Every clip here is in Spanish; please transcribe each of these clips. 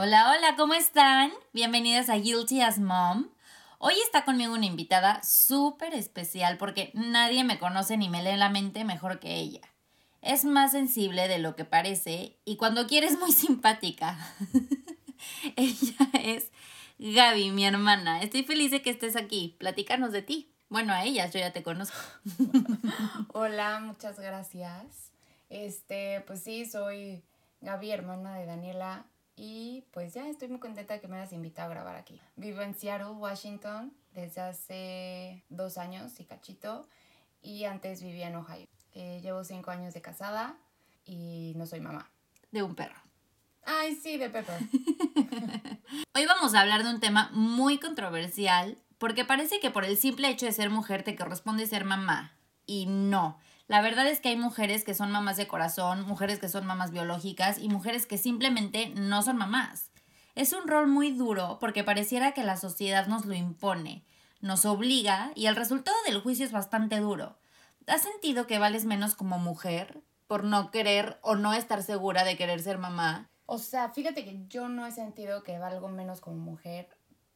Hola, hola, ¿cómo están? Bienvenidas a Guilty as Mom. Hoy está conmigo una invitada súper especial porque nadie me conoce ni me lee la mente mejor que ella. Es más sensible de lo que parece y cuando quiere es muy simpática. ella es Gaby, mi hermana. Estoy feliz de que estés aquí. Platícanos de ti. Bueno, a ellas, yo ya te conozco. Hola, muchas gracias. Este, pues sí, soy Gaby, hermana de Daniela. Y pues ya estoy muy contenta de que me hayas invitado a grabar aquí. Vivo en Seattle, Washington, desde hace dos años y cachito. Y antes vivía en Ohio. Eh, llevo cinco años de casada y no soy mamá. De un perro. Ay, sí, de Pepper. Hoy vamos a hablar de un tema muy controversial porque parece que por el simple hecho de ser mujer te corresponde ser mamá. Y no. La verdad es que hay mujeres que son mamás de corazón, mujeres que son mamás biológicas y mujeres que simplemente no son mamás. Es un rol muy duro porque pareciera que la sociedad nos lo impone, nos obliga y el resultado del juicio es bastante duro. ¿Has sentido que vales menos como mujer por no querer o no estar segura de querer ser mamá? O sea, fíjate que yo no he sentido que valgo menos como mujer,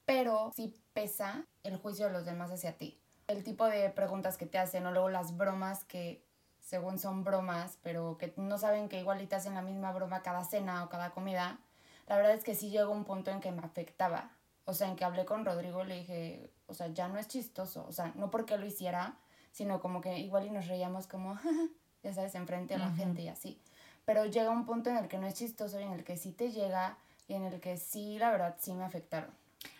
pero sí pesa el juicio de los demás hacia ti el tipo de preguntas que te hacen o luego las bromas que según son bromas, pero que no saben que igual te hacen la misma broma cada cena o cada comida, la verdad es que sí llegó un punto en que me afectaba. O sea, en que hablé con Rodrigo le dije, o sea, ya no es chistoso. O sea, no porque lo hiciera, sino como que igual y nos reíamos como, ya sabes, enfrente a la gente y así. Pero llega un punto en el que no es chistoso y en el que sí te llega y en el que sí, la verdad, sí me afectaron.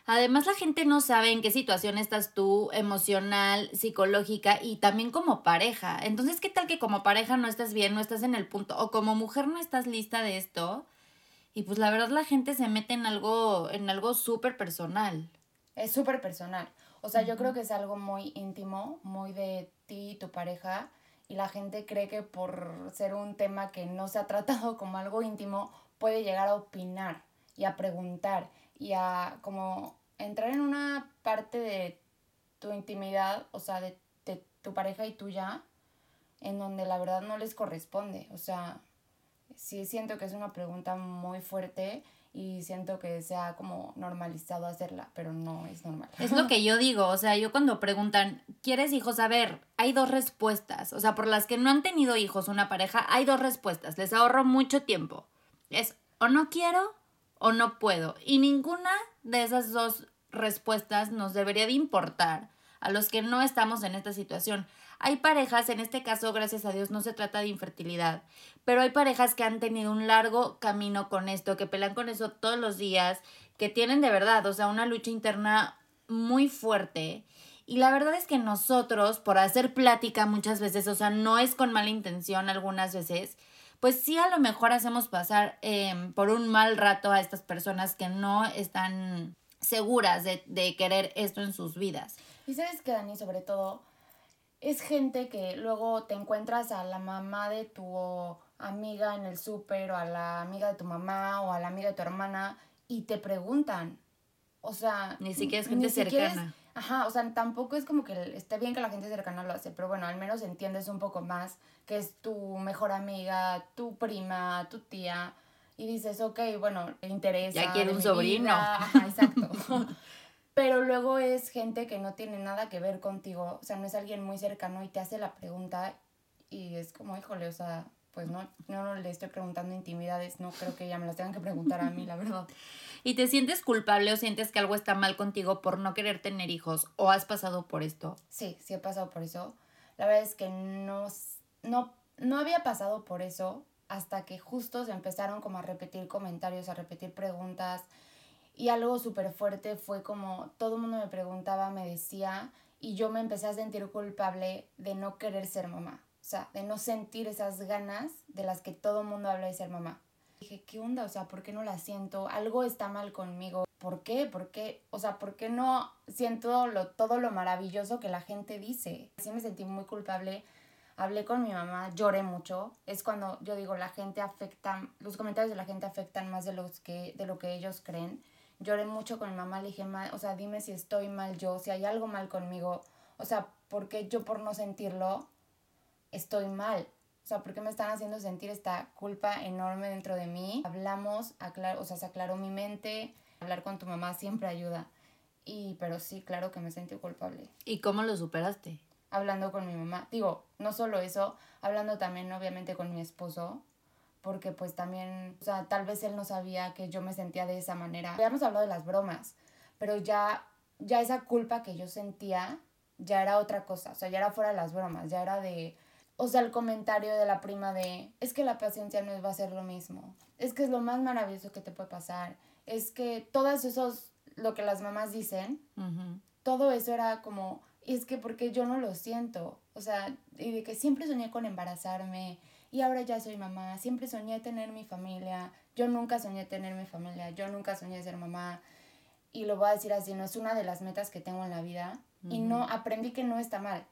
Además, la gente no sabe en qué situación estás tú, emocional, psicológica y también como pareja. Entonces, ¿qué tal que como pareja no estás bien, no estás en el punto, o como mujer no estás lista de esto? Y pues la verdad la gente se mete en algo, en algo súper personal. Es súper personal. O sea, yo creo que es algo muy íntimo, muy de ti y tu pareja. Y la gente cree que por ser un tema que no se ha tratado como algo íntimo, puede llegar a opinar y a preguntar y a como entrar en una parte de tu intimidad, o sea, de, tu pareja y tuya, en donde la verdad no les corresponde. O sea, sí siento que es una pregunta muy fuerte y siento que se ha como normalizado hacerla, pero no es normal. Es lo que yo digo, o sea, yo cuando preguntan, ¿quieres hijos? A ver, hay dos respuestas, o sea, por las que no han tenido hijos una pareja, hay dos respuestas, les ahorro mucho tiempo. Es o no quiero o no puedo. Y ninguna de esas dos respuestas nos debería de importar a los que no estamos en esta situación. Hay parejas, en este caso, gracias a Dios, no se trata de infertilidad, pero hay parejas que han tenido un largo camino con esto, que pelean con eso todos los días, que tienen de verdad, o sea, una lucha interna muy fuerte. Y la verdad es que nosotros, por hacer plática muchas veces, o sea, no es con mala intención algunas veces, pues sí a lo mejor hacemos pasar em, por un mal rato a estas personas que no están seguras de, de querer esto en sus vidas. Y sabes que, Dani, sobre todo, es gente que luego te encuentras a la mamá de tu amiga en el súper o a la amiga de tu mamá o a la amiga de tu hermana y te preguntan. O sea, ni siquiera es gente cercana. Ajá, o sea, tampoco es como que esté bien que la gente cercana lo hace, pero bueno, al menos entiendes un poco más que es tu mejor amiga, tu prima, tu tía, y dices, ok, bueno, te interesa. Ya quiere un sobrino. Ajá, exacto. pero luego es gente que no tiene nada que ver contigo, o sea, no es alguien muy cercano y te hace la pregunta y es como, híjole, o sea, pues no, no le estoy preguntando intimidades, no creo que ya me las tengan que preguntar a mí, la verdad. ¿Y te sientes culpable o sientes que algo está mal contigo por no querer tener hijos o has pasado por esto? Sí, sí he pasado por eso. La verdad es que no, no, no había pasado por eso hasta que justo se empezaron como a repetir comentarios, a repetir preguntas. Y algo súper fuerte fue como todo el mundo me preguntaba, me decía, y yo me empecé a sentir culpable de no querer ser mamá. O sea, de no sentir esas ganas de las que todo mundo habla de ser mamá. Dije, ¿qué onda? O sea, ¿por qué no la siento? Algo está mal conmigo. ¿Por qué? ¿Por qué? O sea, ¿por qué no siento lo, todo lo maravilloso que la gente dice? Así me sentí muy culpable. Hablé con mi mamá, lloré mucho. Es cuando yo digo, la gente afecta, los comentarios de la gente afectan más de, los que, de lo que ellos creen. Lloré mucho con mi mamá, le dije, o sea, dime si estoy mal yo, si hay algo mal conmigo. O sea, ¿por qué yo por no sentirlo estoy mal? O sea, ¿por qué me están haciendo sentir esta culpa enorme dentro de mí? Hablamos, aclar o sea, se aclaró mi mente. Hablar con tu mamá siempre ayuda. Y, pero sí, claro que me sentí culpable. ¿Y cómo lo superaste? Hablando con mi mamá. Digo, no solo eso, hablando también obviamente con mi esposo. Porque pues también, o sea, tal vez él no sabía que yo me sentía de esa manera. Habíamos hablado de las bromas, pero ya, ya esa culpa que yo sentía ya era otra cosa. O sea, ya era fuera de las bromas, ya era de o sea, el comentario de la prima de, es que la paciencia no va a ser lo mismo, es que es lo más maravilloso que te puede pasar, es que todos esos, lo que las mamás dicen, todo eso era como, es que porque yo no lo siento, o sea, y de que siempre soñé con embarazarme y ahora ya soy mamá, siempre soñé tener mi familia, yo nunca soñé tener mi familia, yo nunca soñé ser mamá. Y lo voy a decir así, no es una de las metas que tengo en la vida y no aprendí que no está mal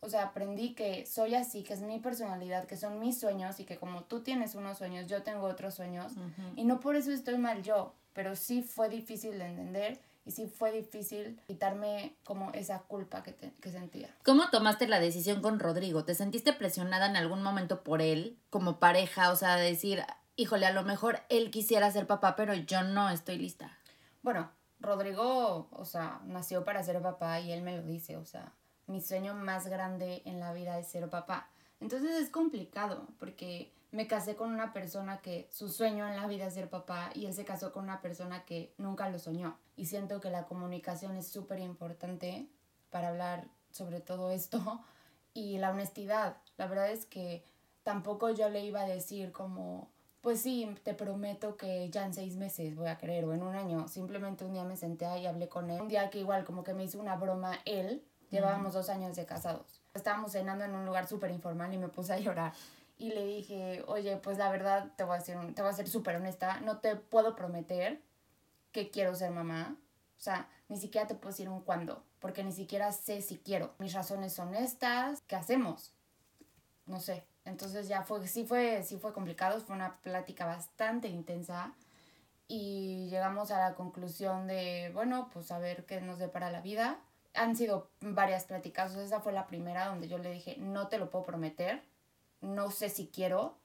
o sea, aprendí que soy así, que es mi personalidad, que son mis sueños y que como tú tienes unos sueños, yo tengo otros sueños y no por eso estoy mal yo, pero sí fue difícil de entender y sí fue difícil quitarme como esa culpa que, que sentía. ¿Cómo tomaste la decisión con Rodrigo? ¿Te sentiste presionada en algún momento por él como pareja? O sea, decir, híjole, a lo mejor él quisiera ser papá, pero yo no estoy lista. Bueno, Rodrigo, o sea, nació para ser papá y él me lo dice, o sea, mi sueño más grande en la vida es ser papá. Entonces es complicado porque me casé con una persona que su sueño en la vida es ser papá y él se casó con una persona que nunca lo soñó. Y siento que la comunicación es súper importante para hablar sobre todo esto y la honestidad. La verdad es que tampoco yo le iba a decir como, pues sí, te prometo que ya en seis meses voy a querer o en un año. Simplemente un día me senté y hablé con él. Un día que igual como que me hizo una broma él Llevábamos dos años de casados. Estábamos cenando en un lugar súper informal y me puse a llorar. Y le dije, oye, pues la verdad te voy a ser, te voy a ser súper honesta. No te puedo prometer que quiero ser mamá. O sea, ni siquiera te puedo decir un cuándo, porque ni siquiera sé si quiero. Mis razones son estas. ¿Qué hacemos? No sé. Entonces ya fue, sí fue, sí fue complicado. Fue una plática bastante intensa. Y llegamos a la conclusión de, bueno, pues a ver qué nos depara la vida han sido varias pláticas. esa fue la primera donde yo le dije, no te lo puedo prometer, no sé si quiero,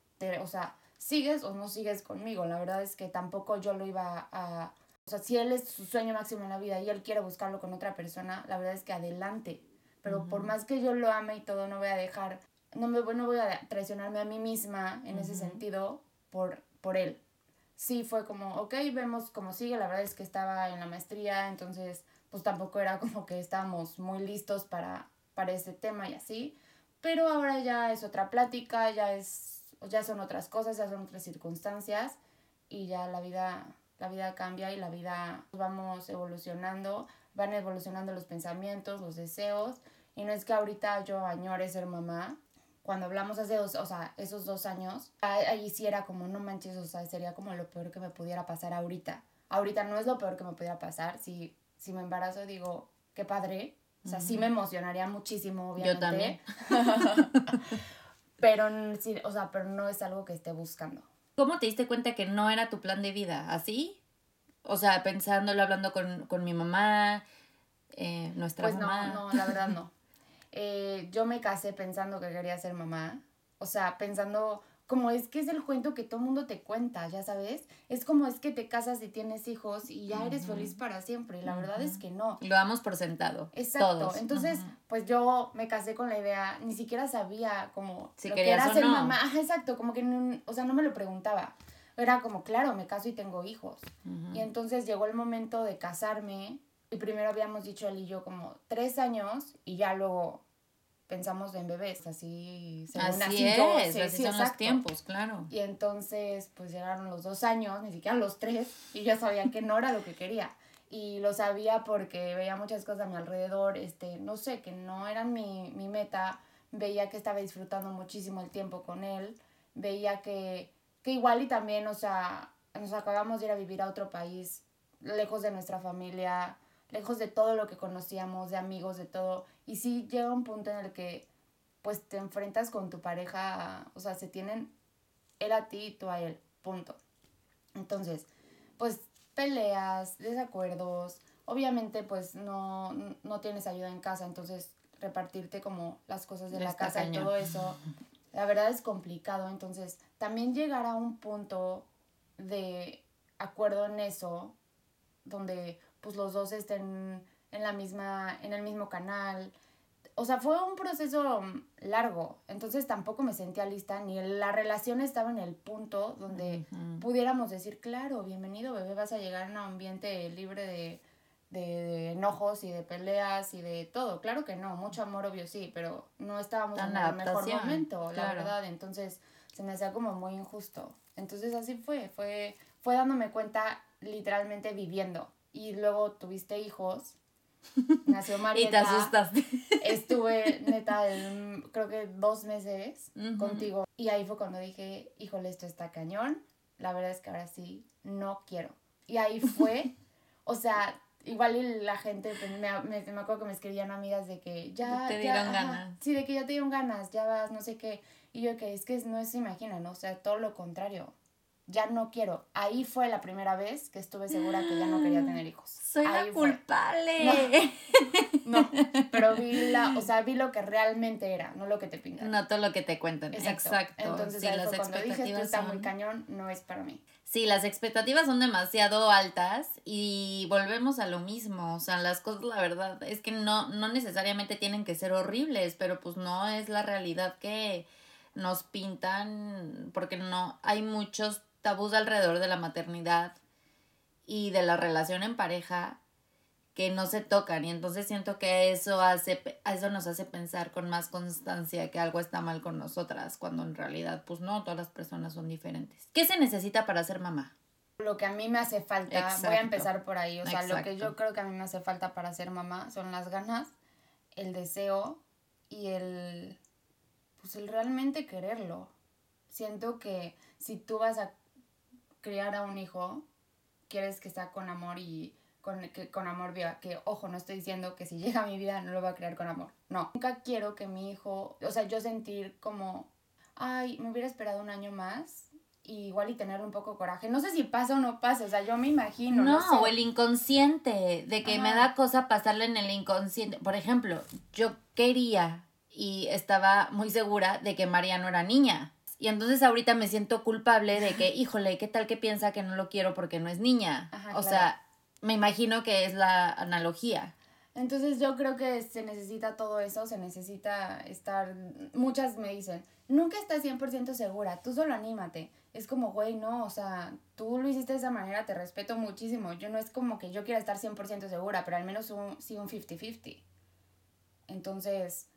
o sea, sigues o no sigues conmigo. La verdad es que tampoco yo lo iba a... O sea, si él es su sueño máximo en la vida y él quiere buscarlo con otra persona, la verdad es que adelante. Pero por más que yo lo ame y todo, no voy a dejar, no, me, no voy a traicionarme a mí misma en ese sentido por, por él. Sí, fue como, ok, vemos cómo sigue. La verdad es que estaba en la maestría, entonces pues tampoco era como que estábamos muy listos para, para ese tema y así. Pero ahora ya es otra plática, ya, es, ya son otras cosas, ya son otras circunstancias y ya la vida, la vida cambia y la vida vamos evolucionando, van evolucionando los pensamientos, los deseos. Y no es que ahorita yo añore ser mamá. Cuando hablamos hace dos, o sea, esos dos años, ahí sí era como, no manches, o sea, sería como lo peor que me pudiera pasar ahorita. Ahorita no es lo peor que me pudiera pasar, si si me embarazo digo, qué padre. O sea, sí me emocionaría muchísimo, obviamente. Yo también. pero, sí, o sea, pero no es algo que esté buscando. ¿Cómo te diste cuenta que no era tu plan de vida? ¿Así? O sea, pensándolo, hablando con, mi mamá, eh, nuestra pues mamá. no, no, la verdad no. Eh, yo me casé pensando que quería ser mamá. O sea, pensando como es que es el cuento que todo mundo te cuenta, ya sabes. Es como es que te casas y tienes hijos y ya eres feliz para siempre. Y la verdad es que no. Lo damos por sentado. Exacto. Entonces, pues yo me casé con la idea, ni siquiera sabía como si lo que era ser mamá. Ajá, exacto, como que, no, o sea, no me lo preguntaba. Era como, claro, me caso y tengo hijos. Y entonces llegó el momento de casarme. Y primero habíamos dicho él y yo como tres años y ya luego pensamos en bebés, así según así, es, así son los tiempos, claro. Y entonces, pues llegaron los dos años, ni siquiera los tres, y yo sabía que no era lo que quería. Y lo sabía porque veía muchas cosas a mi alrededor, este, no sé, que no eran mi, mi meta, veía que estaba disfrutando muchísimo el tiempo con él, veía que, que igual y también, o sea, nos acabamos de ir a vivir a otro país, lejos de nuestra familia, lejos de todo lo que conocíamos, de amigos, de todo. Y sí llega un punto en el que pues te enfrentas con tu pareja, o sea, se tienen él a ti y tú a él, punto. Entonces, pues peleas, desacuerdos, obviamente pues no, no tienes ayuda en casa, entonces repartirte como las cosas de la casa y todo eso, la verdad es complicado, entonces también llegar a un punto de acuerdo en eso, donde pues los dos estén en la misma, en el mismo canal. O sea, fue un proceso largo, entonces tampoco me sentía lista, ni la relación estaba en el punto donde pudiéramos decir, claro, bienvenido bebé, vas a llegar a un ambiente libre de, de, enojos y de peleas y de todo. Claro que no, mucho amor obvio sí, pero no estábamos en el mejor momento, la verdad, entonces se me hacía como muy injusto. Entonces así fue, fue, fue dándome cuenta literalmente viviendo y luego tuviste hijos. Nació Marieta. y te asustaste. Estuve, neta, creo que dos meses contigo. Y ahí fue cuando dije, híjole, esto está cañón. La verdad es que ahora sí, no quiero. Y ahí fue, o sea, igual la gente, pues, me, me, me, acuerdo que me escribían amigas de que ya... Te dieron ganas. sí, de que ya te dieron ganas, ya vas, no sé qué. Y yo que es que no se imaginan, ¿no? O sea, todo lo contrario ya no quiero. Ahí fue la primera vez que estuve segura que ya no quería tener hijos. Soy la culpable. No, pero vi la, o sea, vi lo que realmente era, no lo que te pintan. No todo lo que te cuentan. Exacto. Entonces, ahí fue cuando dije, esto está muy cañón, no es para mí. Sí, las expectativas son demasiado altas y volvemos a lo mismo. O sea, las cosas, la verdad, es que no, no necesariamente tienen que ser horribles, pero pues no es la realidad que nos pintan, porque no, hay muchos tabús alrededor de la maternidad y de la relación en pareja que no se tocan y entonces siento que eso hace eso nos hace pensar con más constancia que algo está mal con nosotras cuando en realidad pues no todas las personas son diferentes. ¿Qué se necesita para ser mamá? Lo que a mí me hace falta, voy a empezar por ahí, o sea, lo que yo creo que a mí me hace falta para ser mamá son las ganas, el deseo y el pues el realmente quererlo. Siento que si tú vas a criar a un hijo, quieres que sea con amor y con, que con amor viva. Que, ojo, no estoy diciendo que si llega a mi vida no lo voy a criar con amor. No. Nunca quiero que mi hijo, o sea, yo sentir como, ay, me hubiera esperado un año más. Y igual y tener un poco coraje. No sé si pasa o no pasa, o sea, yo me imagino. No, o el inconsciente, de que me da cosa pasarle en el inconsciente. Por ejemplo, yo quería y estaba muy segura de que María no era niña. Y entonces ahorita me siento culpable de que, híjole, ¿qué tal que piensa que no lo quiero porque no es niña? o sea, me imagino que es la analogía. Entonces yo creo que se necesita todo eso, se necesita estar, muchas me dicen, nunca estás 100% segura, tú solo anímate. Es como, güey, no, o sea, tú lo hiciste de esa manera, te respeto muchísimo. Yo no es como que yo quiera estar 100% segura, pero al menos un, sí un 50-50. Entonces,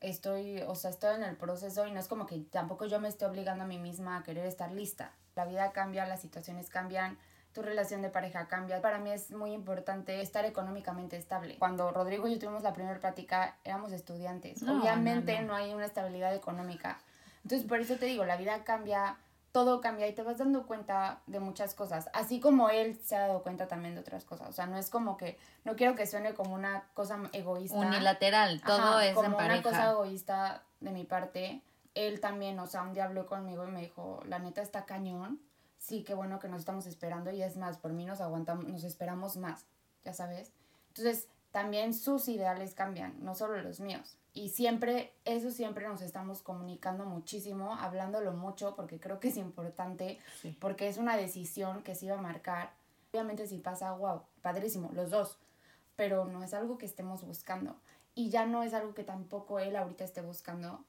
estoy, o sea, estoy en el proceso y no es como que tampoco yo me esté obligando a mí misma a querer estar lista. La vida cambia, las situaciones cambian, tu relación de pareja cambia. Para mí es muy importante estar económicamente estable. Cuando Rodrigo y yo tuvimos la primera práctica, éramos estudiantes. Obviamente no hay una estabilidad económica. Entonces, por eso te digo, la vida cambia, todo cambia y te vas dando cuenta de muchas cosas, así como él se ha dado cuenta también de otras cosas. O sea, no es como que, no quiero que suene como una cosa egoísta. Unilateral, todo es como una cosa egoísta de mi parte. Él también, o sea, un día habló conmigo y me dijo, la neta está cañón. Sí, qué bueno que nos estamos esperando y es más, por mí nos aguantamos, nos esperamos más, ya sabes. Entonces, también sus ideales cambian, no solo los míos. Y siempre, eso siempre nos estamos comunicando muchísimo, hablándolo mucho, porque creo que es importante, porque es una decisión que se iba a marcar. Obviamente si pasa, wow, padrísimo, los dos, pero no es algo que estemos buscando. Y ya no es algo que tampoco él ahorita esté buscando,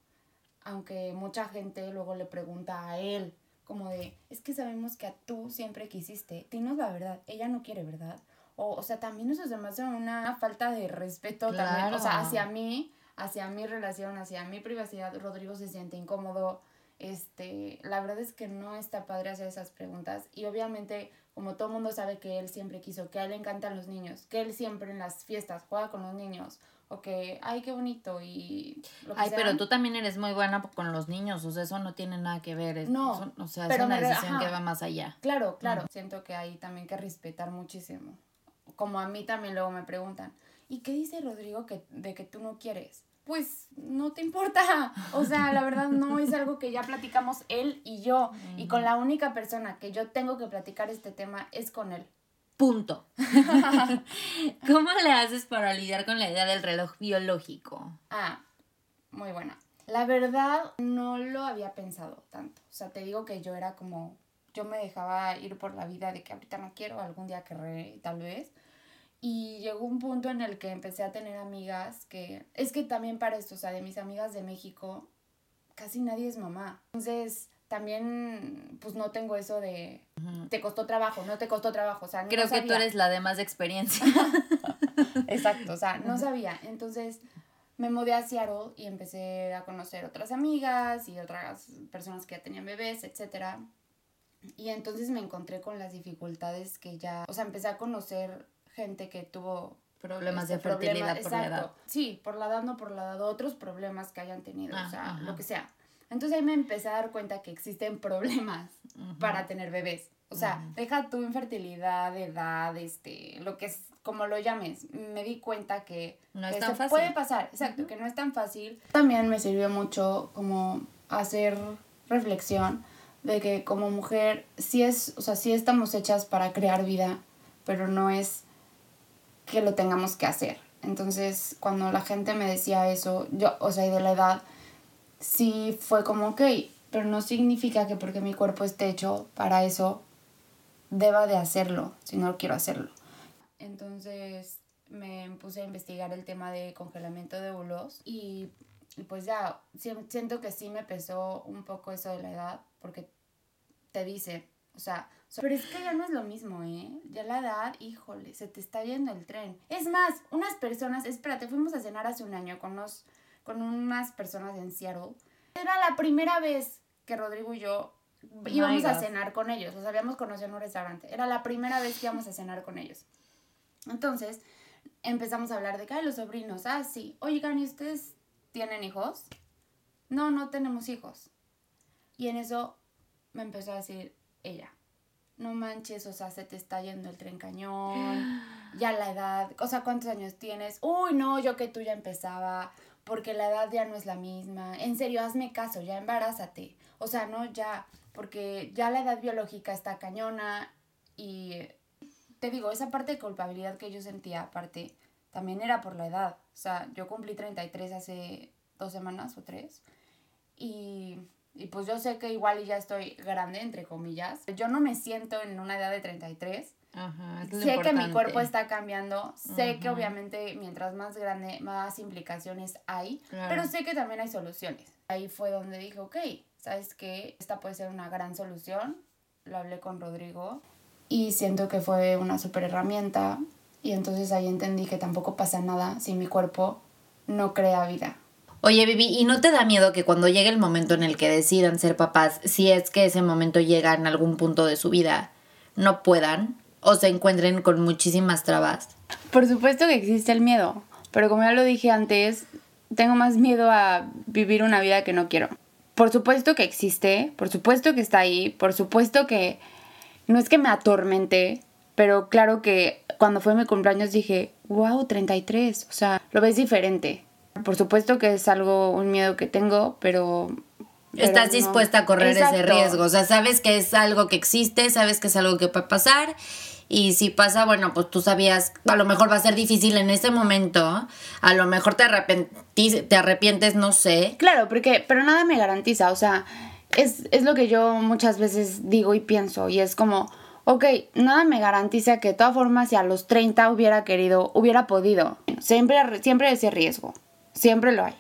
aunque mucha gente luego le pregunta a él, como de, es que sabemos que a tú siempre quisiste, dinos la verdad, ella no quiere, ¿verdad? O, o sea, también eso se me hace una falta de respeto también, o sea, hacia mí, hacia mi relación, hacia mi privacidad, Rodrigo se siente incómodo. Este, la verdad es que no está padre hacer esas preguntas y obviamente como todo mundo sabe que él siempre quiso, que a él le encantan los niños, que él siempre en las fiestas juega con los niños. o que, ay, qué bonito y lo que Ay, pero tú también eres muy buena con los niños, o sea, eso no tiene nada que ver. es- No, son- o sea, pero es una decisión ajá. que va más allá. Claro, claro. Siento que hay también que respetar muchísimo. Como a mí también luego me preguntan, ¿y qué dice Rodrigo que, de que tú no quieres? Pues no te importa. O sea, la verdad no es algo que ya platicamos él y yo. Y con la única persona que yo tengo que platicar este tema es con él. Punto. ¿Cómo le haces para lidiar con la idea del reloj biológico? Ah, muy buena. La verdad, no lo había pensado tanto. O sea, te digo que yo era como, yo me dejaba ir por la vida de que ahorita no quiero, algún día querré, tal vez. Y llegó un punto en el que empecé a tener amigas que, es que también para esto, o sea, de mis amigas de México, casi nadie es mamá. Entonces, también, pues no tengo eso de, te costó trabajo, no te costó trabajo. O sea, no Creo que tú eres la de más experiencia. Exacto, o sea, no sabía. Entonces me mudé a Seattle y empecé a conocer otras amigas y otras personas que ya tenían bebés, etc. Y entonces me encontré con las dificultades que ya, o sea, empecé a conocer gente que tuvo Problemas de este, fertilidad por la exacto. edad. Sí, por la edad, no por la edad, otros problemas que hayan tenido, Ah, o sea, ajá. lo que sea. Entonces ahí me empecé a dar cuenta que existen problemas para tener bebés. O sea, deja tu infertilidad, edad, este, lo que es, como lo llames. Me di cuenta que, No es que tan se fácil. puede pasar, exacto, que no es tan fácil. También me sirvió mucho como hacer reflexión de que como mujer sí es, o sea, sí estamos hechas para crear vida, pero no es que lo tengamos que hacer. Entonces, cuando la gente me decía eso, yo, o sea, y de la edad, sí fue como, ok, pero no significa que porque mi cuerpo esté hecho para eso, deba de hacerlo, si no quiero hacerlo. Entonces, me puse a investigar el tema de congelamiento de óvulos y, y pues ya, siento que sí me pesó un poco eso de la edad, porque te dice, o sea, so- pero es que ya no es lo mismo, ¿eh? Ya la edad, híjole, se te está yendo el tren. Es más, unas personas, espérate, fuimos a cenar hace un año con, unos, con unas personas en Seattle. Era la primera vez que Rodrigo y yo íbamos a cenar con ellos, los habíamos conocido en un restaurante. Era la primera vez que íbamos a cenar con ellos. Entonces, empezamos a hablar de que, "Ay, los sobrinos, ah, sí. Oigan, ¿y ustedes tienen hijos? No, no tenemos hijos. Y en eso me empezó a decir ella, no manches, o sea, se te está yendo el tren cañón, ya la edad, o sea, ¿cuántos años tienes? Uy, no, yo que tú ya empezaba, porque la edad ya no es la misma. En serio, hazme caso, ya embarázate. O sea, no, ya, porque ya la edad biológica está cañona y te digo, esa parte de culpabilidad que yo sentía, aparte, también era por la edad. O sea, yo cumplí 33 hace dos semanas o tres. Y, pues yo sé que igual ya estoy grande, entre comillas. Yo no me siento en una edad de 33. Ajá, Sé que mi cuerpo está cambiando. Sé que Ujú. obviamente mientras más grande, más implicaciones hay. Claro. Pero sé que también hay soluciones. Ahí fue donde dije, ok, ¿sabes qué? Esta puede ser una gran solución. Lo hablé con Rodrigo y siento que fue una super herramienta. Y entonces ahí entendí que tampoco pasa nada si mi cuerpo no crea vida. Oye, Vivi, ¿y no te da miedo que cuando llegue el momento en el que decidan ser papás, si es que ese momento llega en algún punto de su vida, no puedan o se encuentren con muchísimas trabas? Por supuesto que existe el miedo, pero como ya lo dije antes, tengo más miedo a vivir una vida que no quiero. Por supuesto que existe, por supuesto que está ahí, por supuesto que no es que me atormente, pero claro que cuando fue mi cumpleaños dije, wow, 33, o sea, lo ves diferente. Por supuesto que es algo, un miedo que tengo, pero... pero Estás no. dispuesta a correr ese riesgo. O sea, sabes que es algo que existe, sabes que es algo que puede pasar. Y si pasa, bueno, pues tú sabías, a lo mejor va a ser difícil en ese momento. A lo mejor te, arrepentís- te arrepientes, no sé. Claro, porque, pero nada me garantiza, o sea, es, es lo que yo muchas veces digo y pienso, y es como, ok, nada me garantiza que de todas formas si a los 30 hubiera querido, hubiera podido. Siempre, siempre ese riesgo, siempre lo hay.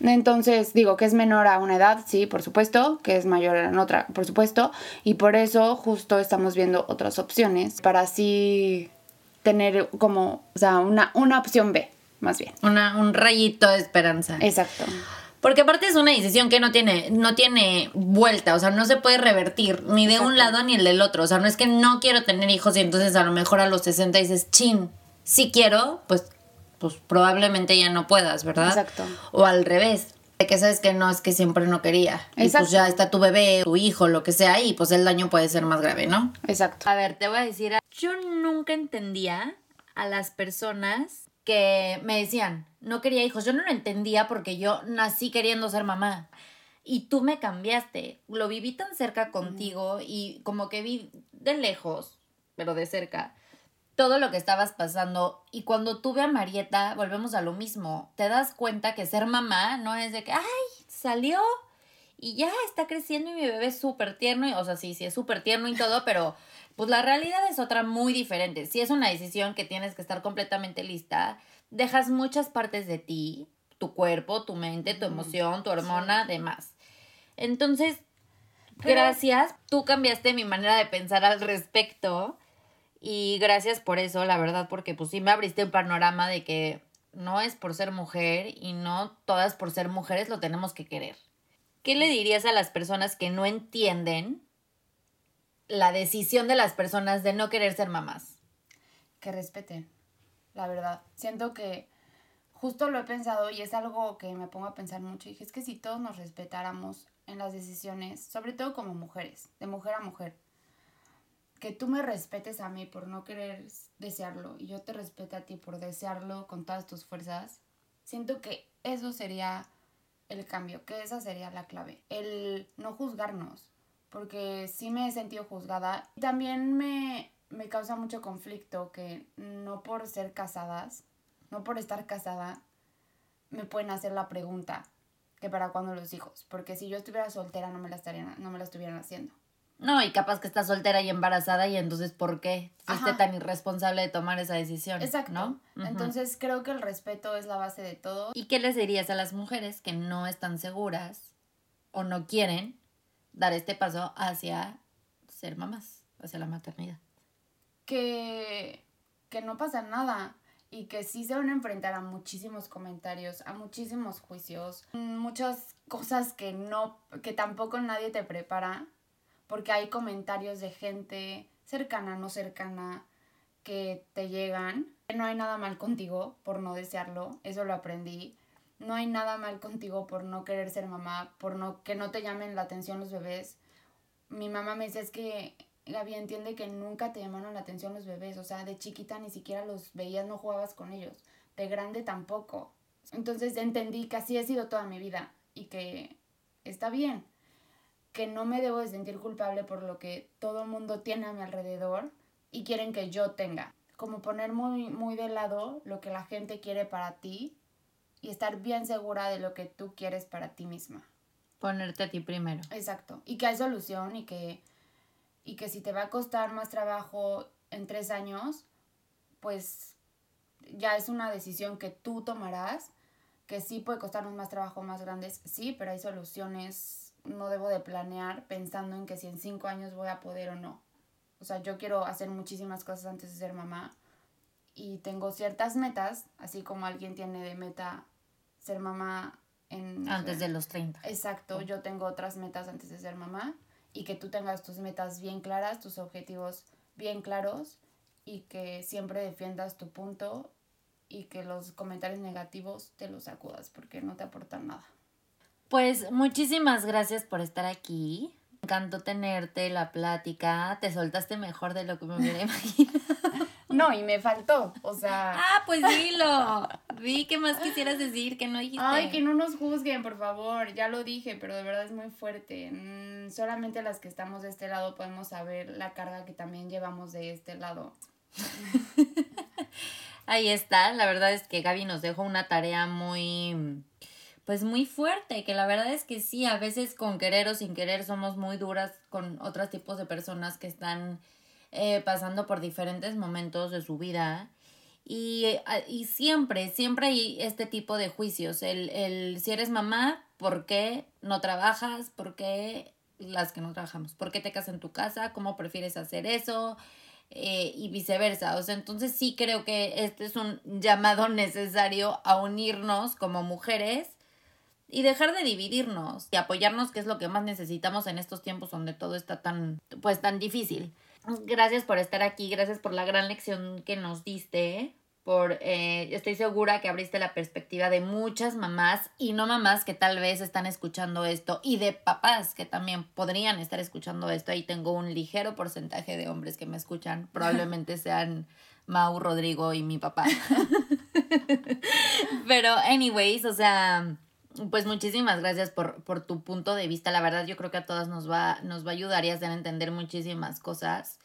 Entonces digo que es menor a una edad, sí, por supuesto, que es mayor en otra, por supuesto, y por eso justo estamos viendo otras opciones para así tener como, o sea, una, una opción B, más bien. Una, un rayito de esperanza. Exacto. Porque aparte es una decisión que no tiene, no tiene vuelta, o sea, no se puede revertir ni de un lado ni el del otro. O sea, no es que no quiero tener hijos y entonces a lo mejor a los 60 dices, chin, si quiero, pues, pues probablemente ya no puedas, ¿verdad? Exacto. O al revés, de que sabes que no es que siempre no quería. Y pues Exacto. ya está tu bebé, tu hijo, lo que sea, y pues el daño puede ser más grave, ¿no? Exacto. A ver, te voy a decir, yo nunca entendía a las personas que me decían, no quería hijos. Yo no lo entendía porque yo nací queriendo ser mamá. Y tú me cambiaste. Lo viví tan cerca contigo y como que vi de lejos, pero de cerca, todo lo que estabas pasando. Y cuando tuve a Marieta, volvemos a lo mismo. Te das cuenta que ser mamá no es de que, ay, salió y ya está creciendo y mi bebé es súper tierno. Y, o sea, sí, sí, es súper tierno y todo, pero pues la realidad es otra muy diferente. Si es una decisión que tienes que estar completamente lista, dejas muchas partes de ti, tu cuerpo, tu mente, tu emoción, tu hormona, demás. Entonces, Pero- gracias. Tú cambiaste mi manera de pensar al respecto. Y gracias por eso, la verdad, porque pues sí me abriste un panorama de que no es por ser mujer y no todas por ser mujeres lo tenemos que querer. ¿Qué le dirías a las personas que no entienden la decisión de las personas de no querer ser mamás? que respeten, la verdad. Siento que justo lo he pensado y es algo que me pongo a pensar mucho. Y dije, es que si todos nos respetáramos en las decisiones, sobre todo como mujeres, de mujer a mujer, que tú me respetes a mí por no querer desearlo y yo te respete a ti por desearlo con todas tus fuerzas, siento que eso sería el cambio, que esa sería la clave, el no juzgarnos, porque sí me he sentido juzgada. También me, me causa mucho conflicto que no por ser casadas, no por estar casada, me pueden hacer la pregunta que para cuándo los hijos, porque si yo estuviera soltera no me la estarían, no me la estuvieran haciendo. No, y capaz que estás soltera y embarazada y entonces ¿por qué fuiste Ajá. tan irresponsable de tomar esa decisión? Exacto. ¿no? Entonces creo que el respeto es la base de todo. ¿Y qué les dirías a las mujeres que no están seguras o no quieren dar este paso hacia ser mamás, hacia la maternidad? que, que no pasa nada y que sí se van a enfrentar a muchísimos comentarios, a muchísimos juicios, muchas cosas que no, que tampoco nadie te prepara, porque hay comentarios de gente cercana, no cercana, que te llegan. No hay nada mal contigo por no desearlo, eso lo aprendí. No hay nada mal contigo por no querer ser mamá, por no que no te llamen la atención los bebés. Mi mamá me dice es que Gaby entiende que nunca te llamaron la atención los bebés, o sea, de chiquita ni siquiera los veías, no jugabas con ellos, de grande tampoco. Entonces entendí que así ha sido toda mi vida y que está bien, que no me debo de sentir culpable por lo que todo el mundo tiene a mi alrededor y quieren que yo tenga. Como poner muy, muy de lado lo que la gente quiere para ti y estar bien segura de lo que tú quieres para ti misma. Ponerte a ti primero. Exacto. Y que hay solución y que, y que si te va a costar más trabajo en tres años, pues ya es una decisión que tú tomarás, que sí puede costarnos más trabajo más grandes, sí, pero hay soluciones, no debo de planear pensando en que si en cinco años voy a poder o no. O sea, yo quiero hacer muchísimas cosas antes de ser mamá y tengo ciertas metas, así como alguien tiene de meta ser mamá en... Antes de los 30. Exacto, yo tengo otras metas antes de ser mamá y que tú tengas tus metas bien claras, tus objetivos bien claros y que siempre defiendas tu punto y que los comentarios negativos te los sacudas porque no te aportan nada. Pues muchísimas gracias por estar aquí. Me encantó tenerte, la plática. Te soltaste mejor de lo que me hubiera imaginado. No, y me faltó, o sea, ah, pues dilo. Vi qué más quisieras decir que no dijiste. ay, que no nos juzguen, por favor, ya lo dije, pero de verdad es muy fuerte. Mm, solamente las que estamos de este lado podemos saber la carga que también llevamos de este lado. Ahí está, la verdad es que Gaby nos dejó una tarea muy, pues muy fuerte, que la verdad es que sí, a veces con querer o sin querer somos muy duras con otros tipos de personas que están eh, pasando por diferentes momentos de su vida. Y, eh, y siempre, siempre hay este tipo de juicios. El, el si eres mamá, ¿por qué no trabajas? ¿Por qué las que no trabajamos? ¿Por qué te quedas en tu casa? ¿Cómo prefieres hacer eso? eh, y viceversa. O sea, entonces sí creo que este es un llamado necesario a unirnos como mujeres y dejar de dividirnos y apoyarnos, que es lo que más necesitamos en estos tiempos donde todo está tan, pues tan difícil. Gracias por estar aquí, gracias por la gran lección que nos diste. por, eh, estoy segura que abriste la perspectiva de muchas mamás y no mamás que tal vez están escuchando esto y de papás que también podrían estar escuchando esto. Ahí tengo un ligero porcentaje de hombres que me escuchan, probablemente sean Mau, Rodrigo y mi papá. Pero, anyways, o sea, pues muchísimas gracias por, por tu punto de vista. La verdad, yo creo que a todas nos va, nos va a ayudar y a hacer entender muchísimas cosas.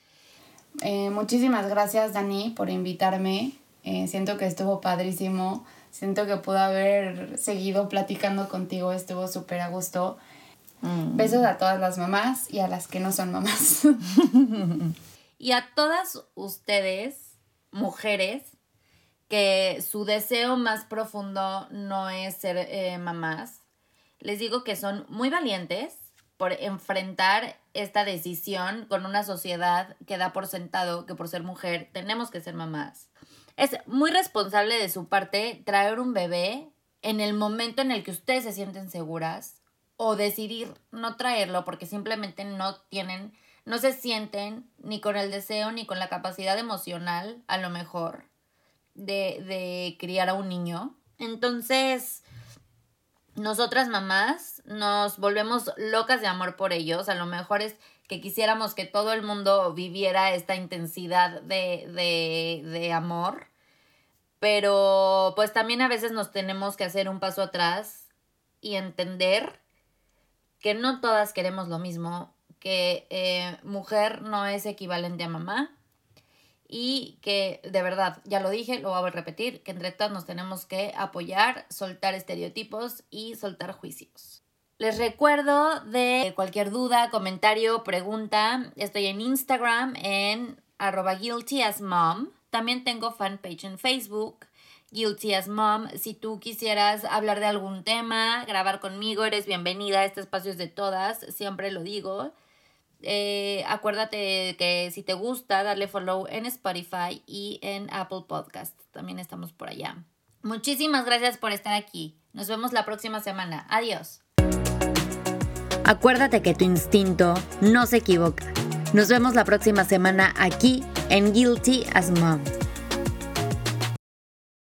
Eh, muchísimas gracias, Dani, por invitarme. Eh, siento que estuvo padrísimo. Siento que pude haber seguido platicando contigo. Estuvo súper a gusto. Mm. Besos a todas las mamás y a las que no son mamás. y a todas ustedes, mujeres, que su deseo más profundo no es ser eh, mamás. Les digo que son muy valientes por enfrentar esta decisión con una sociedad que da por sentado que por ser mujer tenemos que ser mamás. Es muy responsable de su parte traer un bebé en el momento en el que ustedes se sienten seguras o decidir no traerlo porque simplemente no tienen, no se sienten ni con el deseo ni con la capacidad emocional, a lo mejor, de, de criar a un niño. Entonces, nosotras mamás nos volvemos locas de amor por ellos. A lo mejor es que quisiéramos que todo el mundo viviera esta intensidad de, de, de amor. Pero pues también a veces nos tenemos que hacer un paso atrás y entender que no todas queremos lo mismo, que eh, mujer no es equivalente a mamá y que de verdad, ya lo dije, lo voy a repetir, que entre todas nos tenemos que apoyar, soltar estereotipos y soltar juicios. Les recuerdo de cualquier duda, comentario, pregunta, estoy en Instagram en arroba guilty mom. También tengo fanpage en Facebook, Guilty as Mom. Si tú quisieras hablar de algún tema, grabar conmigo, eres bienvenida. Este espacio es de todas, siempre lo digo. Eh, acuérdate que si te gusta, darle follow en Spotify y en Apple Podcast. También estamos por allá. Muchísimas gracias por estar aquí. Nos vemos la próxima semana. Adiós. Acuérdate que tu instinto no se equivoca. Nos vemos la próxima semana aquí en Guilty as Mom.